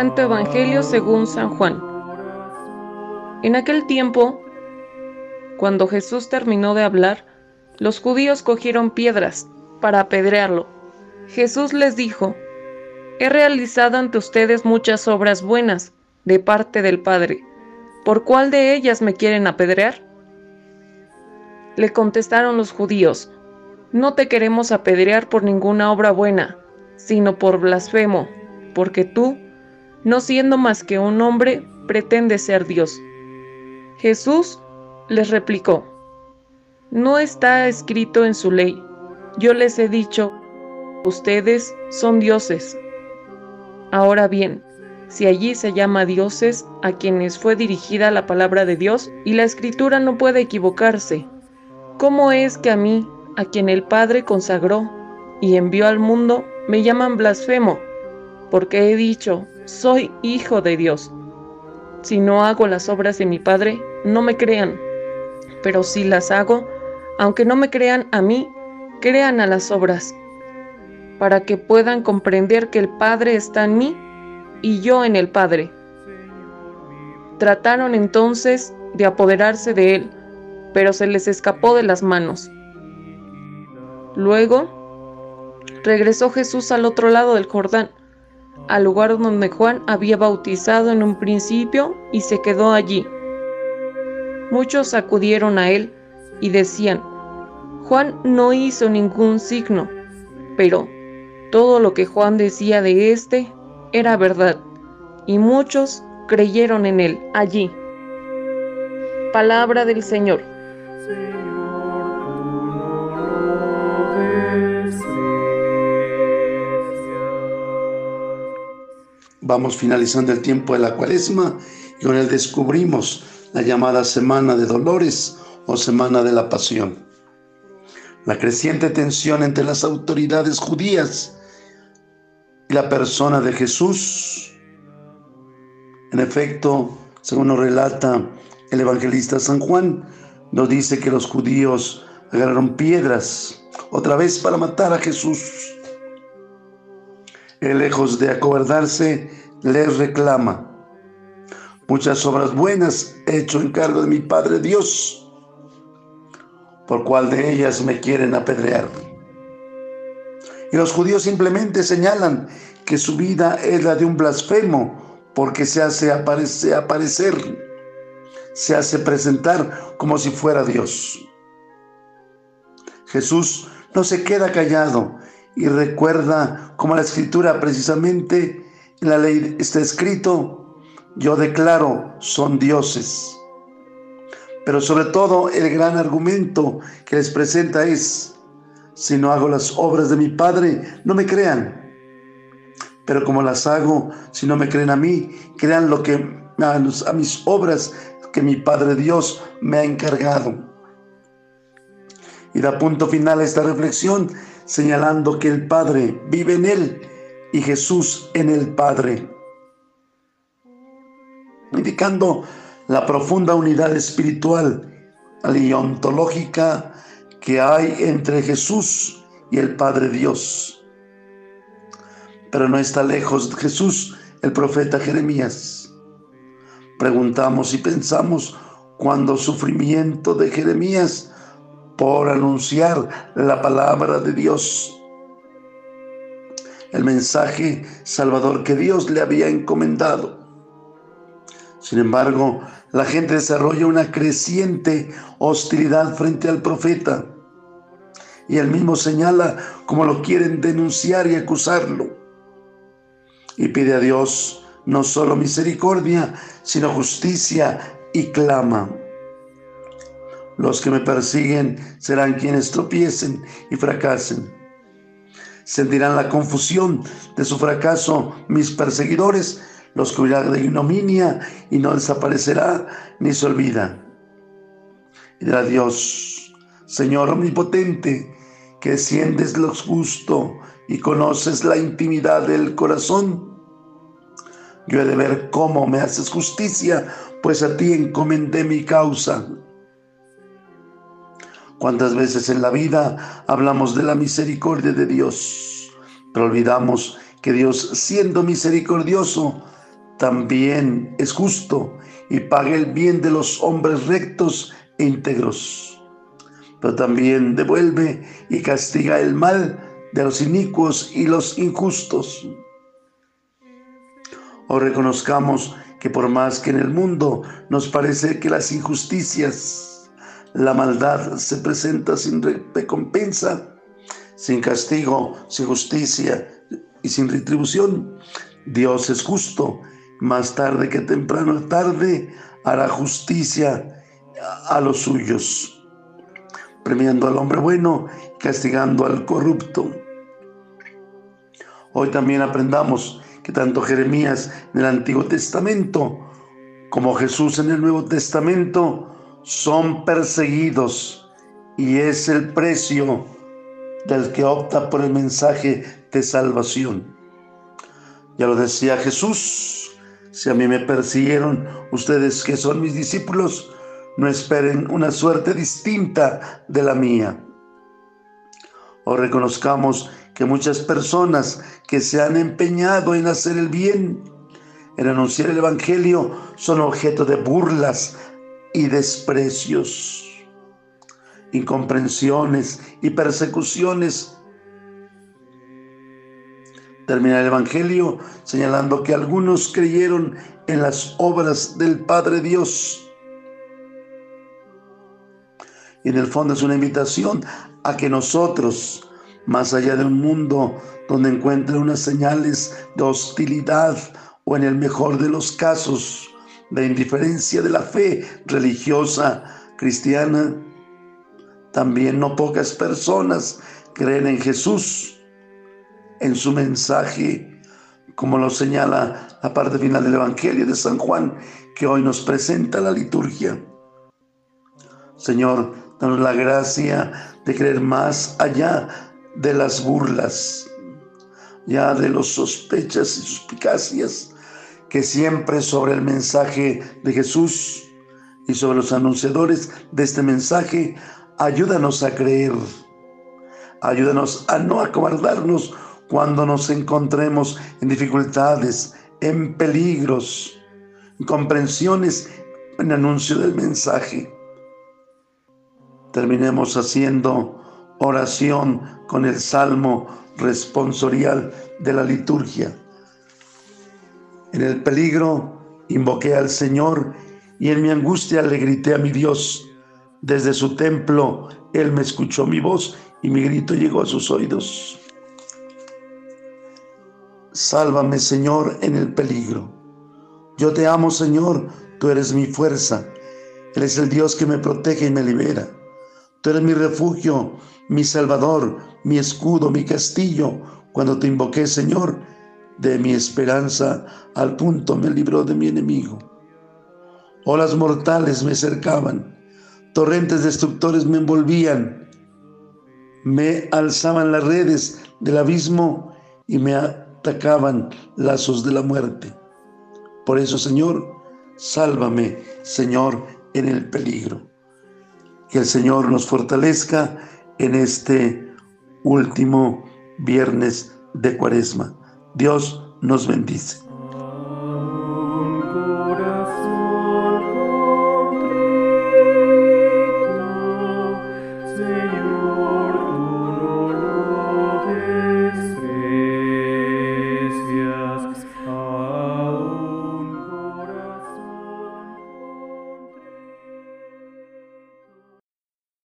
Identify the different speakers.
Speaker 1: Santo Evangelio según San Juan. En aquel tiempo, cuando Jesús terminó de hablar, los judíos cogieron piedras para apedrearlo. Jesús les dijo, He realizado ante ustedes muchas obras buenas de parte del Padre. ¿Por cuál de ellas me quieren apedrear? Le contestaron los judíos, No te queremos apedrear por ninguna obra buena, sino por blasfemo, porque tú, no siendo más que un hombre, pretendes ser Dios. Jesús les replicó, No está escrito en su ley, yo les he dicho, ustedes son dioses. Ahora bien, si allí se llama dioses a quienes fue dirigida la palabra de Dios y la escritura no puede equivocarse, ¿cómo es que a mí, a quien el Padre consagró y envió al mundo, me llaman blasfemo, porque he dicho, soy hijo de Dios. Si no hago las obras de mi Padre, no me crean, pero si las hago, aunque no me crean a mí, crean a las obras, para que puedan comprender que el Padre está en mí y yo en el Padre. Trataron entonces de apoderarse de él, pero se les escapó de las manos. Luego, regresó Jesús al otro lado del Jordán, al lugar donde Juan había bautizado en un principio y se quedó allí. Muchos acudieron a él y decían, Juan no hizo ningún signo, pero todo lo que Juan decía de éste era verdad, y muchos creyeron en él allí. Palabra del Señor.
Speaker 2: Vamos finalizando el tiempo de la cuaresma y con él descubrimos la llamada Semana de Dolores o Semana de la Pasión. La creciente tensión entre las autoridades judías y la persona de Jesús. En efecto, según nos relata el evangelista San Juan, nos dice que los judíos agarraron piedras otra vez para matar a Jesús. Él, lejos de acobardarse, les reclama. Muchas obras buenas he hecho en cargo de mi Padre Dios, por cuál de ellas me quieren apedrear. Y los judíos simplemente señalan que su vida es la de un blasfemo, porque se hace aparecer se hace presentar como si fuera Dios. Jesús no se queda callado y recuerda como la escritura precisamente en la ley está escrito, yo declaro son dioses. Pero sobre todo el gran argumento que les presenta es, si no hago las obras de mi Padre, no me crean. Pero como las hago, si no me creen a mí, crean lo que a, a mis obras que mi Padre Dios me ha encargado. Y da punto final a esta reflexión señalando que el Padre vive en él y Jesús en el Padre, indicando la profunda unidad espiritual y ontológica que hay entre Jesús y el Padre Dios. Pero no está lejos Jesús el profeta Jeremías. Preguntamos y pensamos cuando sufrimiento de Jeremías por anunciar la palabra de Dios el mensaje salvador que Dios le había encomendado. Sin embargo, la gente desarrolla una creciente hostilidad frente al profeta y él mismo señala cómo lo quieren denunciar y acusarlo. Y pide a Dios no solo misericordia, sino justicia y clama. Los que me persiguen serán quienes tropiecen y fracasen sentirán la confusión de su fracaso mis perseguidores, los cubrirá de ignominia y no desaparecerá ni se olvida. Y dirá Dios, Señor omnipotente, que desciendes lo justo y conoces la intimidad del corazón. Yo he de ver cómo me haces justicia, pues a ti encomendé mi causa. ¿Cuántas veces en la vida hablamos de la misericordia de Dios, pero olvidamos que Dios, siendo misericordioso, también es justo y paga el bien de los hombres rectos e íntegros. Pero también devuelve y castiga el mal de los inicuos y los injustos. O reconozcamos que por más que en el mundo nos parece que las injusticias, la maldad se presenta sin recompensa, sin castigo, sin justicia y sin retribución, Dios es justo. Más tarde que temprano tarde hará justicia a los suyos, premiando al hombre bueno castigando al corrupto. Hoy también aprendamos que tanto Jeremías en el Antiguo Testamento como Jesús en el Nuevo Testamento son perseguidos y es el precio del que opta por el mensaje de salvación. Ya lo decía Jesús, si a mí me persiguieron ustedes que son mis discípulos, no esperen una suerte distinta de la mía. O reconozcamos que muchas personas que se han empeñado en hacer el bien, en anunciar el Evangelio, son objeto de burlas y desprecios, incomprensiones y persecuciones. Termina el Evangelio señalando que algunos creyeron en las obras del Padre Dios. Y en el fondo es una invitación a que nosotros, más allá de un mundo donde encuentre unas señales de hostilidad o en el mejor de los casos de indiferencia de la fe religiosa cristiana, también no pocas personas creen en Jesús, en su mensaje, como lo señala la parte final del Evangelio de San Juan, que hoy nos presenta la liturgia. Señor, danos la gracia de creer más allá de las burlas, ya de los sospechas y suspicacias que siempre sobre el mensaje de Jesús y sobre los anunciadores de este mensaje, ayúdanos a creer, ayúdanos a no acobardarnos cuando nos encontremos en dificultades, en peligros, en comprensiones, en anuncio del mensaje. Terminemos haciendo oración con el salmo responsorial de la liturgia. En el peligro invoqué al Señor y en mi angustia le grité a mi Dios. Desde su templo Él me escuchó mi voz y mi grito llegó a sus oídos. Sálvame, Señor, en el peligro. Yo te amo, Señor, tú eres mi fuerza. Él es el Dios que me protege y me libera. Tú eres mi refugio, mi salvador, mi escudo, mi castillo. Cuando te invoqué, Señor, de mi esperanza al punto me libró de mi enemigo. Olas mortales me cercaban, torrentes destructores me envolvían, me alzaban las redes del abismo y me atacaban lazos de la muerte. Por eso, Señor, sálvame, Señor, en el peligro. Que el Señor nos fortalezca en este último viernes de cuaresma. Dios nos bendice.